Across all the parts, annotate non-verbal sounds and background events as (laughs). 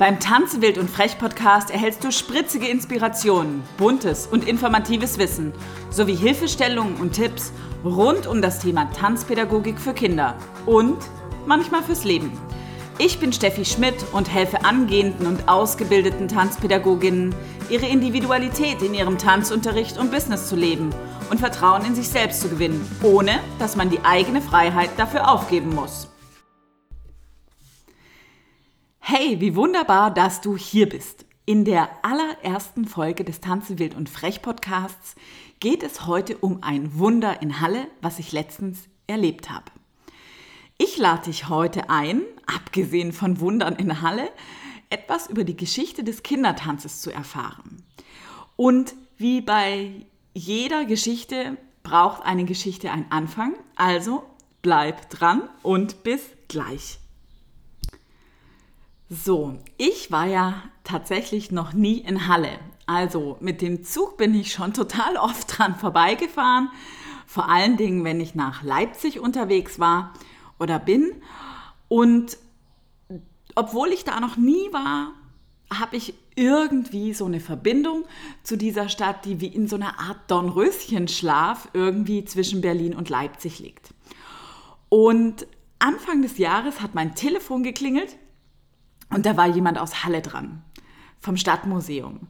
Beim Tanze wild und frech Podcast erhältst du spritzige Inspirationen, buntes und informatives Wissen sowie Hilfestellungen und Tipps rund um das Thema Tanzpädagogik für Kinder und manchmal fürs Leben. Ich bin Steffi Schmidt und helfe angehenden und ausgebildeten Tanzpädagoginnen, ihre Individualität in ihrem Tanzunterricht und Business zu leben und Vertrauen in sich selbst zu gewinnen, ohne dass man die eigene Freiheit dafür aufgeben muss. Hey, wie wunderbar, dass du hier bist. In der allerersten Folge des Tanzen wild und frech Podcasts geht es heute um ein Wunder in Halle, was ich letztens erlebt habe. Ich lade dich heute ein, abgesehen von Wundern in Halle, etwas über die Geschichte des Kindertanzes zu erfahren. Und wie bei jeder Geschichte braucht eine Geschichte einen Anfang, also bleib dran und bis gleich. So, ich war ja tatsächlich noch nie in Halle. Also mit dem Zug bin ich schon total oft dran vorbeigefahren. Vor allen Dingen, wenn ich nach Leipzig unterwegs war oder bin. Und obwohl ich da noch nie war, habe ich irgendwie so eine Verbindung zu dieser Stadt, die wie in so einer Art Dornröschenschlaf irgendwie zwischen Berlin und Leipzig liegt. Und Anfang des Jahres hat mein Telefon geklingelt und da war jemand aus Halle dran, vom Stadtmuseum.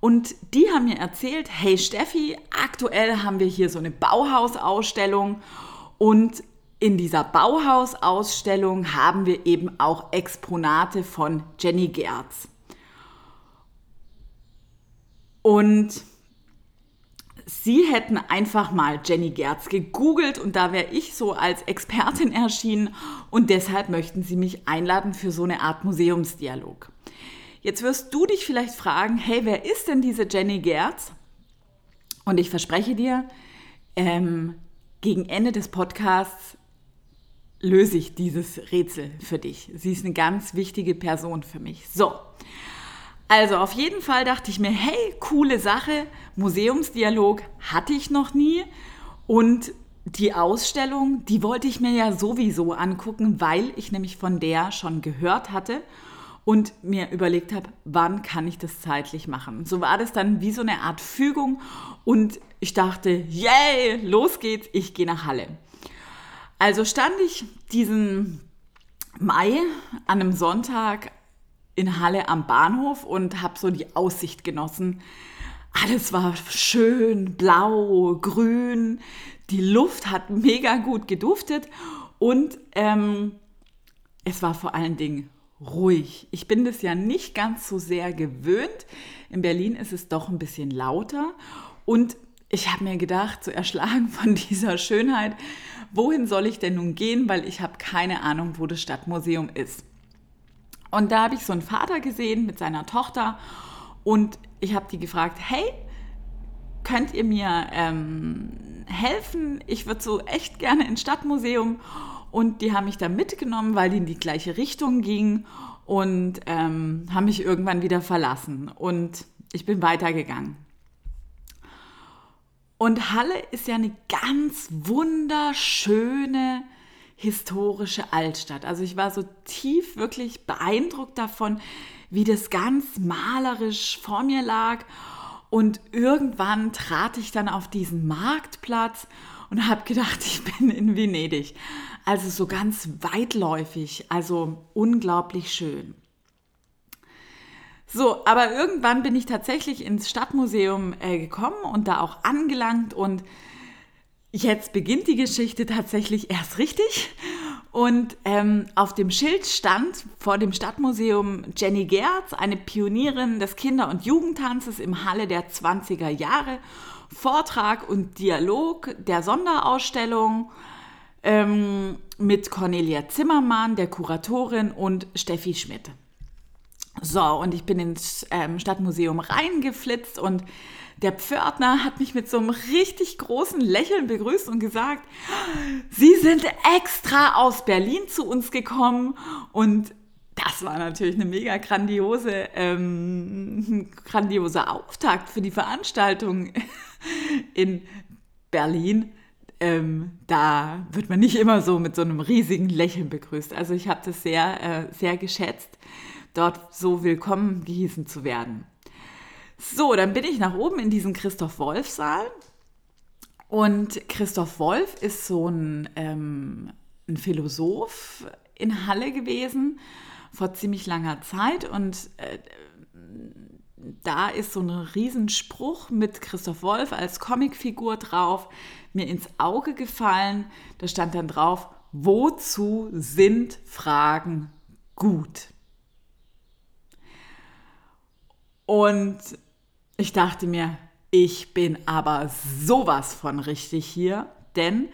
Und die haben mir erzählt, hey Steffi, aktuell haben wir hier so eine Bauhausausstellung und in dieser Bauhausausstellung haben wir eben auch Exponate von Jenny Gerz. Und Sie hätten einfach mal Jenny Gerz gegoogelt und da wäre ich so als Expertin erschienen und deshalb möchten Sie mich einladen für so eine Art Museumsdialog. Jetzt wirst du dich vielleicht fragen, hey, wer ist denn diese Jenny Gerz? Und ich verspreche dir, ähm, gegen Ende des Podcasts löse ich dieses Rätsel für dich. Sie ist eine ganz wichtige Person für mich. So, also auf jeden Fall dachte ich mir, hey, coole Sache, Museumsdialog hatte ich noch nie und die Ausstellung, die wollte ich mir ja sowieso angucken, weil ich nämlich von der schon gehört hatte und mir überlegt habe, wann kann ich das zeitlich machen. So war das dann wie so eine Art Fügung und ich dachte, yay, los geht's, ich gehe nach Halle. Also stand ich diesen Mai an einem Sonntag in Halle am Bahnhof und habe so die Aussicht genossen. Alles war schön, blau, grün. Die Luft hat mega gut geduftet und ähm, es war vor allen Dingen ruhig. Ich bin das ja nicht ganz so sehr gewöhnt. In Berlin ist es doch ein bisschen lauter und ich habe mir gedacht, so erschlagen von (laughs) dieser Schönheit, wohin soll ich denn nun gehen, weil ich habe keine Ahnung, wo das Stadtmuseum ist. Und da habe ich so einen Vater gesehen mit seiner Tochter und ich habe die gefragt, hey, könnt ihr mir ähm, helfen? Ich würde so echt gerne ins Stadtmuseum. Und die haben mich da mitgenommen, weil die in die gleiche Richtung gingen und ähm, haben mich irgendwann wieder verlassen. Und ich bin weitergegangen. Und Halle ist ja eine ganz wunderschöne historische Altstadt. Also ich war so tief wirklich beeindruckt davon, wie das ganz malerisch vor mir lag. Und irgendwann trat ich dann auf diesen Marktplatz und habe gedacht, (laughs) ich bin in Venedig. Also so ganz weitläufig, also unglaublich schön. So, aber irgendwann bin ich tatsächlich ins Stadtmuseum äh, gekommen und da auch angelangt und Jetzt beginnt die Geschichte tatsächlich erst richtig. Und ähm, auf dem Schild stand vor dem Stadtmuseum Jenny Gerz, eine Pionierin des Kinder- und Jugendtanzes im Halle der 20er Jahre. Vortrag und Dialog der Sonderausstellung ähm, mit Cornelia Zimmermann, der Kuratorin, und Steffi Schmidt. So, und ich bin ins ähm, Stadtmuseum reingeflitzt und der Pförtner hat mich mit so einem richtig großen Lächeln begrüßt und gesagt, Sie sind extra aus Berlin zu uns gekommen und das war natürlich eine mega grandiose, ähm, grandioser Auftakt für die Veranstaltung in Berlin. Ähm, da wird man nicht immer so mit so einem riesigen Lächeln begrüßt. Also ich habe das sehr, äh, sehr geschätzt dort so willkommen gehießen zu werden. So, dann bin ich nach oben in diesen Christoph Wolf Saal. Und Christoph Wolf ist so ein, ähm, ein Philosoph in Halle gewesen vor ziemlich langer Zeit und äh, da ist so ein Riesenspruch mit Christoph Wolf als Comicfigur drauf mir ins Auge gefallen. Da stand dann drauf, wozu sind Fragen gut? Und ich dachte mir, ich bin aber sowas von richtig hier, denn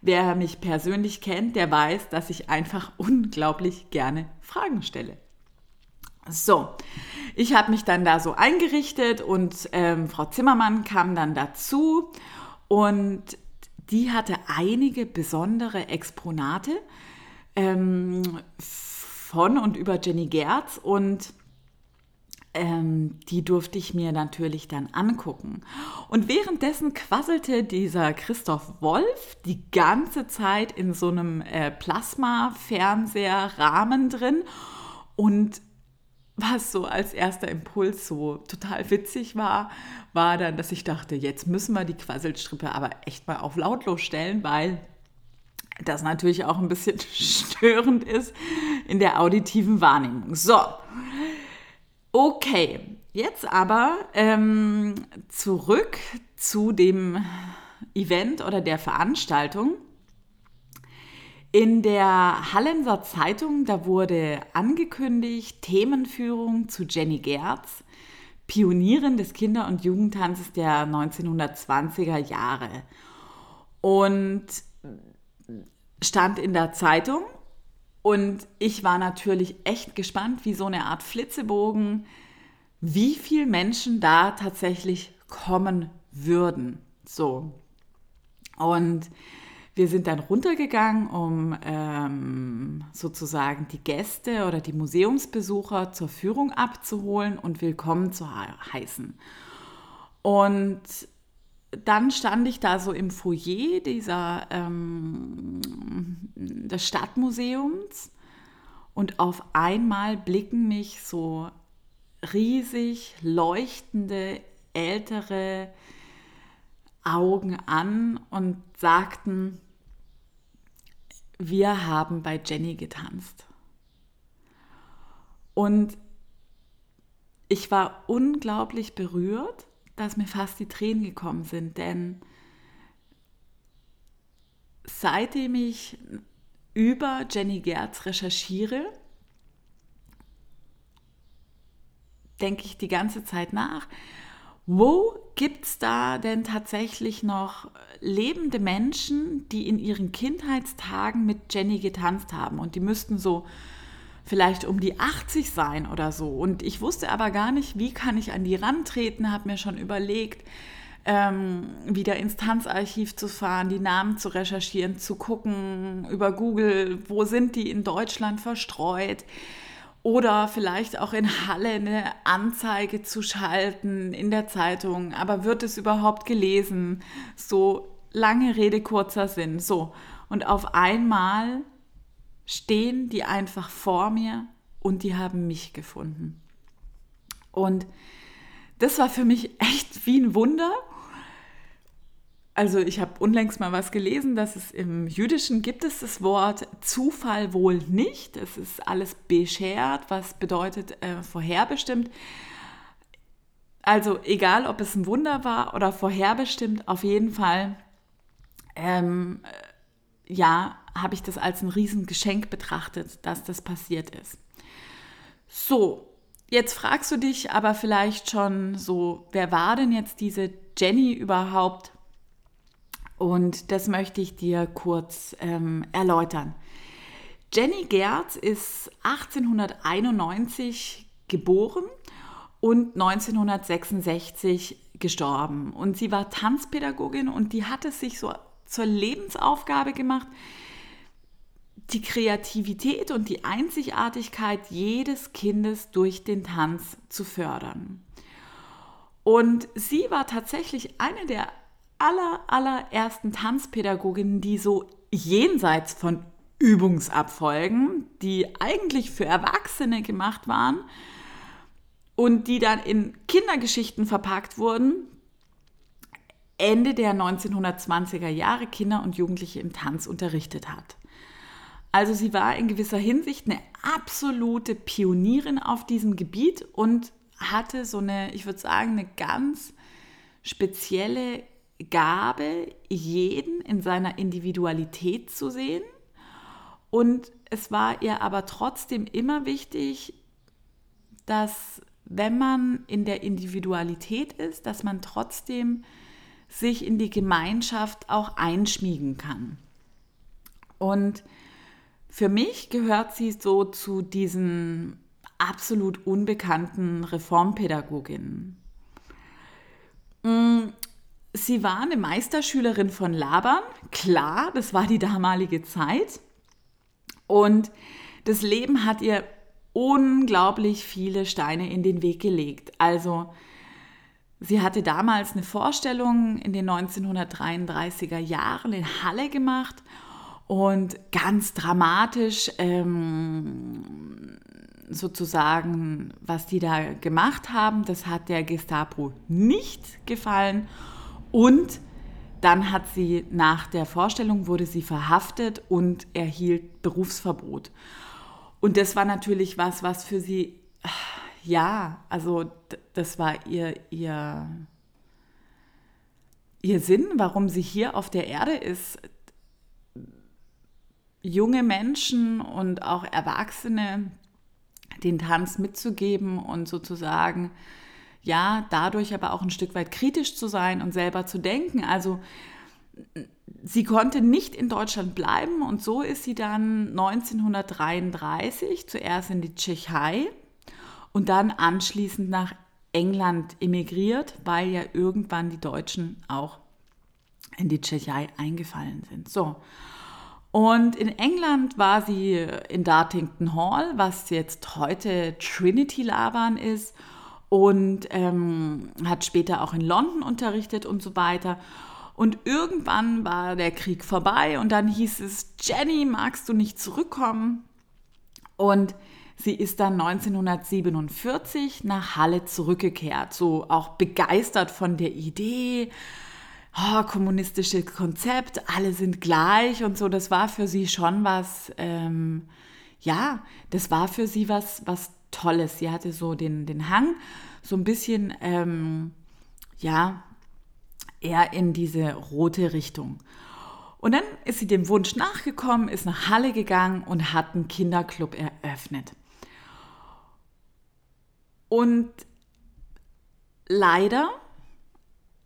wer mich persönlich kennt, der weiß, dass ich einfach unglaublich gerne Fragen stelle. So, ich habe mich dann da so eingerichtet und ähm, Frau Zimmermann kam dann dazu und die hatte einige besondere Exponate ähm, von und über Jenny Gerz und ähm, die durfte ich mir natürlich dann angucken. Und währenddessen quasselte dieser Christoph Wolf die ganze Zeit in so einem äh, Plasma-Fernseher-Rahmen drin und was so als erster Impuls so total witzig war, war dann, dass ich dachte, jetzt müssen wir die Quasselstrippe aber echt mal auf lautlos stellen, weil das natürlich auch ein bisschen (laughs) störend ist in der auditiven Wahrnehmung. So, okay, jetzt aber ähm, zurück zu dem Event oder der Veranstaltung. In der Hallenser Zeitung, da wurde angekündigt, Themenführung zu Jenny Gerz, Pionierin des Kinder- und Jugendtanzes der 1920er Jahre. Und stand in der Zeitung und ich war natürlich echt gespannt, wie so eine Art Flitzebogen, wie viele Menschen da tatsächlich kommen würden. So. Und wir sind dann runtergegangen, um ähm, sozusagen die Gäste oder die Museumsbesucher zur Führung abzuholen und willkommen zu heißen. Und dann stand ich da so im Foyer dieser, ähm, des Stadtmuseums und auf einmal blicken mich so riesig leuchtende ältere Augen an und sagten, wir haben bei Jenny getanzt. Und ich war unglaublich berührt, dass mir fast die Tränen gekommen sind, denn seitdem ich über Jenny Gerz recherchiere, denke ich die ganze Zeit nach, wo gibt es da denn tatsächlich noch lebende Menschen, die in ihren Kindheitstagen mit Jenny getanzt haben? Und die müssten so vielleicht um die 80 sein oder so. Und ich wusste aber gar nicht, wie kann ich an die rantreten, habe mir schon überlegt, ähm, wieder ins Tanzarchiv zu fahren, die Namen zu recherchieren, zu gucken über Google, wo sind die in Deutschland verstreut oder vielleicht auch in Halle eine Anzeige zu schalten in der Zeitung. Aber wird es überhaupt gelesen? So lange Rede, kurzer Sinn. So. Und auf einmal stehen die einfach vor mir und die haben mich gefunden. Und das war für mich echt wie ein Wunder also ich habe unlängst mal was gelesen, dass es im Jüdischen gibt es das Wort Zufall wohl nicht. Es ist alles beschert, was bedeutet äh, vorherbestimmt. Also egal, ob es ein Wunder war oder vorherbestimmt, auf jeden Fall, ähm, äh, ja, habe ich das als ein Riesengeschenk betrachtet, dass das passiert ist. So, jetzt fragst du dich aber vielleicht schon so, wer war denn jetzt diese Jenny überhaupt? Und das möchte ich dir kurz ähm, erläutern. Jenny Gerz ist 1891 geboren und 1966 gestorben. Und sie war Tanzpädagogin und die hat es sich so zur Lebensaufgabe gemacht, die Kreativität und die Einzigartigkeit jedes Kindes durch den Tanz zu fördern. Und sie war tatsächlich eine der aller, allerersten Tanzpädagoginnen, die so jenseits von Übungsabfolgen, die eigentlich für Erwachsene gemacht waren und die dann in Kindergeschichten verpackt wurden, Ende der 1920er Jahre Kinder und Jugendliche im Tanz unterrichtet hat. Also sie war in gewisser Hinsicht eine absolute Pionierin auf diesem Gebiet und hatte so eine, ich würde sagen, eine ganz spezielle Gabe, jeden in seiner Individualität zu sehen. Und es war ihr aber trotzdem immer wichtig, dass wenn man in der Individualität ist, dass man trotzdem sich in die Gemeinschaft auch einschmiegen kann. Und für mich gehört sie so zu diesen absolut unbekannten Reformpädagoginnen. Mm, sie war eine Meisterschülerin von Laban, klar, das war die damalige Zeit. Und das Leben hat ihr unglaublich viele Steine in den Weg gelegt. Also sie hatte damals eine Vorstellung in den 1933er Jahren in Halle gemacht und ganz dramatisch ähm, sozusagen, was die da gemacht haben, das hat der Gestapo nicht gefallen und dann hat sie nach der Vorstellung wurde sie verhaftet und erhielt Berufsverbot. Und das war natürlich was, was für sie, ja, also das war ihr, ihr, ihr Sinn, warum sie hier auf der Erde ist. Junge Menschen und auch Erwachsene den Tanz mitzugeben und sozusagen ja, dadurch aber auch ein Stück weit kritisch zu sein und selber zu denken. Also sie konnte nicht in Deutschland bleiben und so ist sie dann 1933 zuerst in die Tschechei und dann anschließend nach England emigriert, weil ja irgendwann die Deutschen auch in die Tschechei eingefallen sind. So. Und in England war sie in Dartington Hall, was jetzt heute Trinity Laban ist und ähm, hat später auch in London unterrichtet und so weiter. Und irgendwann war der Krieg vorbei und dann hieß es, Jenny, magst du nicht zurückkommen? Und sie ist dann 1947 nach Halle zurückgekehrt, so auch begeistert von der Idee, oh, kommunistisches Konzept, alle sind gleich und so. Das war für sie schon was, ähm, ja, das war für sie was, was Tolles. Sie hatte so den, den Hang, so ein bisschen, ähm, ja, eher in diese rote Richtung. Und dann ist sie dem Wunsch nachgekommen, ist nach Halle gegangen und hat einen Kinderclub eröffnet. Und leider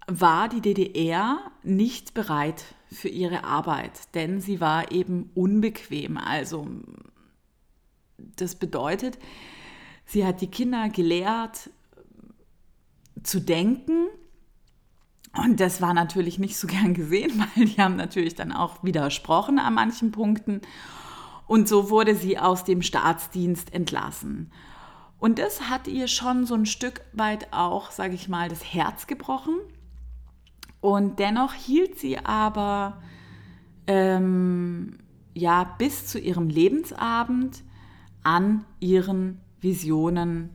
war die DDR nicht bereit für ihre Arbeit, denn sie war eben unbequem. Also das bedeutet, Sie hat die Kinder gelehrt zu denken. Und das war natürlich nicht so (laughs) gern gesehen, weil die haben natürlich dann auch widersprochen an manchen Punkten. Und so wurde sie aus dem Staatsdienst entlassen. Und das hat ihr schon so ein Stück weit auch, sage ich mal, das Herz gebrochen. Und dennoch hielt sie aber ähm, ja bis zu ihrem Lebensabend an ihren Visionen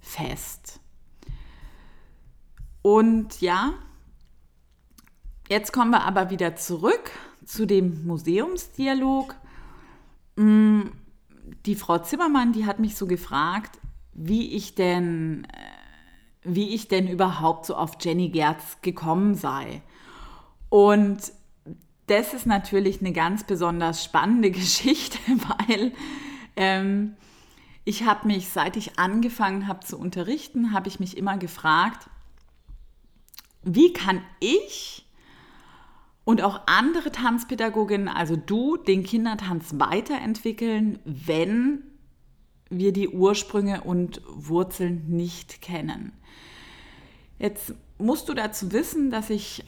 fest. Und ja, jetzt kommen wir aber wieder zurück zu dem Museumsdialog. Mm, die Frau Zimmermann, die hat mich so gefragt, wie ich denn, wie ich denn überhaupt so auf Jenny Gerz gekommen sei. Und das ist natürlich eine ganz besonders spannende (laughs) Geschichte, weil ähm, ich habe mich, seit ich angefangen habe zu unterrichten, habe ich mich immer gefragt, wie kann ich und auch andere Tanzpädagoginnen, also du, den Kindertanz weiterentwickeln, wenn wir die Ursprünge und Wurzeln nicht kennen. Jetzt musst du dazu wissen, dass ich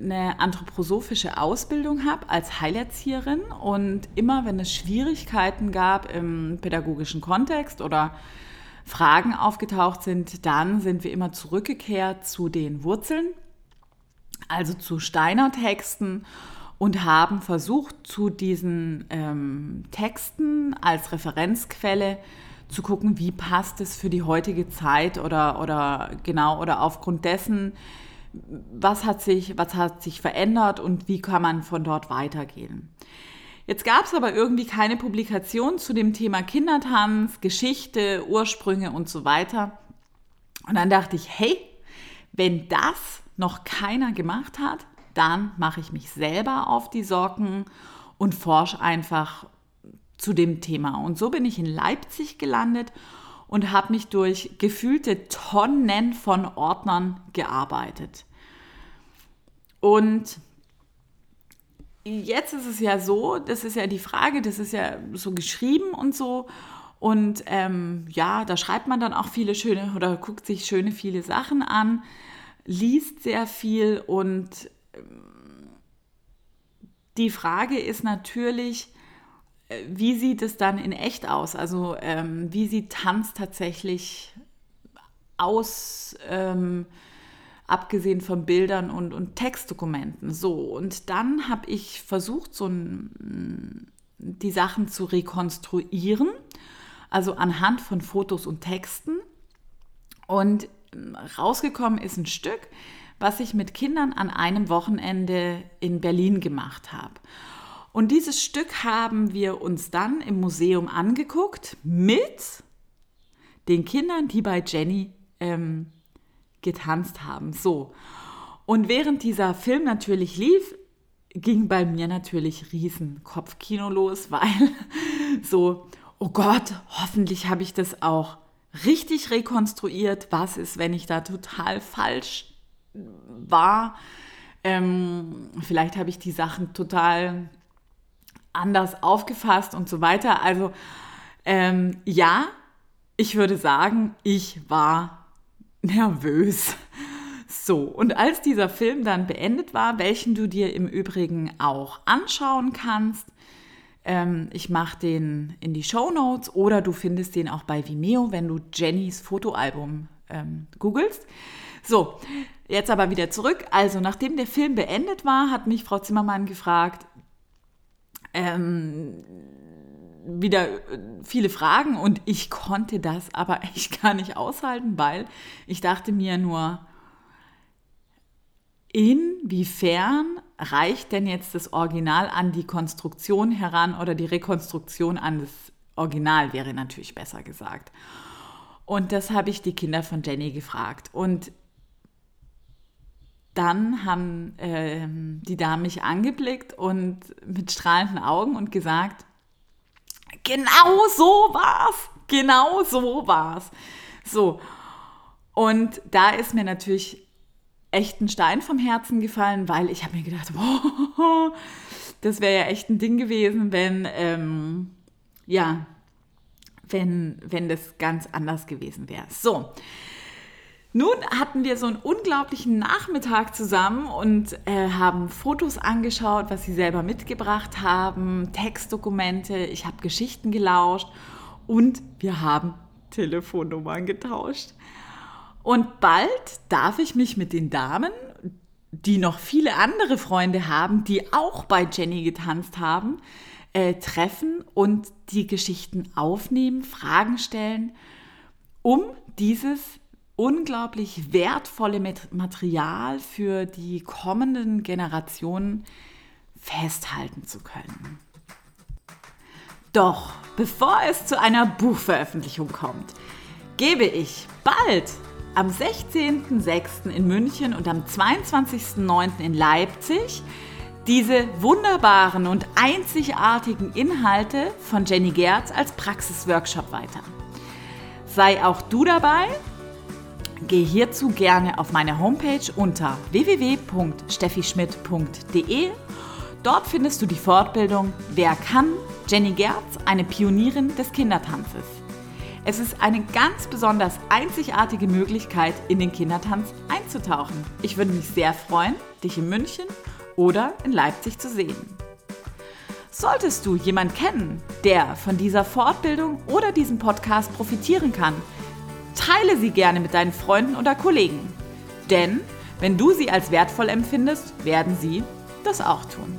eine anthroposophische Ausbildung habe als Heilerzieherin und immer wenn es Schwierigkeiten gab im pädagogischen Kontext oder Fragen aufgetaucht sind, dann sind wir immer zurückgekehrt zu den Wurzeln, also zu Steiner Texten und haben versucht, zu diesen ähm, Texten als Referenzquelle zu gucken, wie passt es für die heutige Zeit oder, oder genau oder aufgrund dessen, was hat, sich, was hat sich verändert und wie kann man von dort weitergehen. Jetzt gab es aber irgendwie keine Publikation zu dem Thema Kindertanz, Geschichte, Ursprünge und so weiter. Und dann dachte ich, hey, wenn das noch keiner gemacht hat, dann mache ich mich selber auf die Socken und forsche einfach zu dem Thema. Und so bin ich in Leipzig gelandet und habe mich durch gefühlte Tonnen von Ordnern gearbeitet. Und jetzt ist es ja so, das ist ja die Frage, das ist ja so geschrieben und so. Und ähm, ja, da schreibt man dann auch viele schöne oder guckt sich schöne viele Sachen an, liest sehr viel und die Frage ist natürlich, äh, wie sieht es dann in echt aus? Also ähm, wie sieht Tanz tatsächlich aus, ähm, abgesehen von Bildern und, und Textdokumenten? So, und dann habe ich versucht, so ein, die Sachen zu rekonstruieren, also anhand von Fotos und Texten. Und ähm, rausgekommen ist ein Stück, was ich mit Kindern an einem Wochenende in Berlin gemacht habe. Und dieses Stück haben wir uns dann im Museum angeguckt mit den Kindern, die bei Jenny ähm, getanzt haben. So. Und während dieser Film natürlich lief, ging bei mir natürlich riesen Kopfkino los, (laughs) weil so, oh Gott, hoffentlich habe ich das auch richtig rekonstruiert. Was ist, wenn ich da total falsch war? Ähm, vielleicht habe ich die Sachen total anders aufgefasst und so weiter. Also ähm, ja, ich würde sagen, ich war nervös. (laughs) So, und als dieser Film dann beendet war, welchen du dir im Übrigen auch anschauen kannst, ähm, ich mache den in die Show Notes oder du findest den auch bei Vimeo, wenn du Jennys Fotoalbum ähm, googelst. So, jetzt aber wieder zurück. Also, nachdem der Film beendet war, hat mich Frau Zimmermann gefragt, ähm, wieder viele Fragen und ich konnte das aber (laughs) echt gar nicht aushalten, weil ich dachte mir nur, inwiefern reicht denn jetzt das Original an die Konstruktion heran oder die Rekonstruktion an das Original wäre natürlich besser gesagt. Und das habe ich die Kinder von Jenny gefragt. Und dann haben äh, die Damen mich angeblickt und mit strahlenden Augen und gesagt, genau so war's, genau so war's. So. Und da ist mir natürlich echt ein Stein vom Herzen gefallen, weil ich habe mir gedacht, wow, das wäre ja echt ein Ding gewesen, wenn, ähm, ja, wenn, wenn das ganz anders gewesen wäre. So, nun hatten wir so einen unglaublichen Nachmittag zusammen und äh, haben Fotos angeschaut, was sie selber mitgebracht haben, Textdokumente, ich habe Geschichten gelauscht und wir haben Telefonnummern getauscht. Und bald darf ich mich mit den Damen, die noch viele andere Freunde haben, die auch bei Jenny getanzt haben, äh, treffen und die Geschichten aufnehmen, Fragen stellen, um dieses unglaublich wertvolle Material für die kommenden Generationen festhalten zu können. Doch bevor es zu einer Buchveröffentlichung kommt, gebe ich bald am 16.06. in München und am 22.09. in Leipzig diese wunderbaren und einzigartigen Inhalte von Jenny Gerz als Praxisworkshop weiter. Sei auch du dabei Geh hierzu gerne auf meine Homepage unter www.steffischmidt.de. Dort findest du die Fortbildung Wer kann? Jenny Gerz, eine Pionierin des Kindertanzes. Es ist eine ganz besonders einzigartige Möglichkeit, in den Kindertanz einzutauchen. Ich würde mich sehr freuen, dich in München oder in Leipzig zu sehen. Solltest du jemanden kennen, der von dieser Fortbildung oder diesem Podcast profitieren kann, Teile sie gerne mit deinen Freunden oder Kollegen. Denn wenn du sie als wertvoll empfindest, werden sie das auch tun.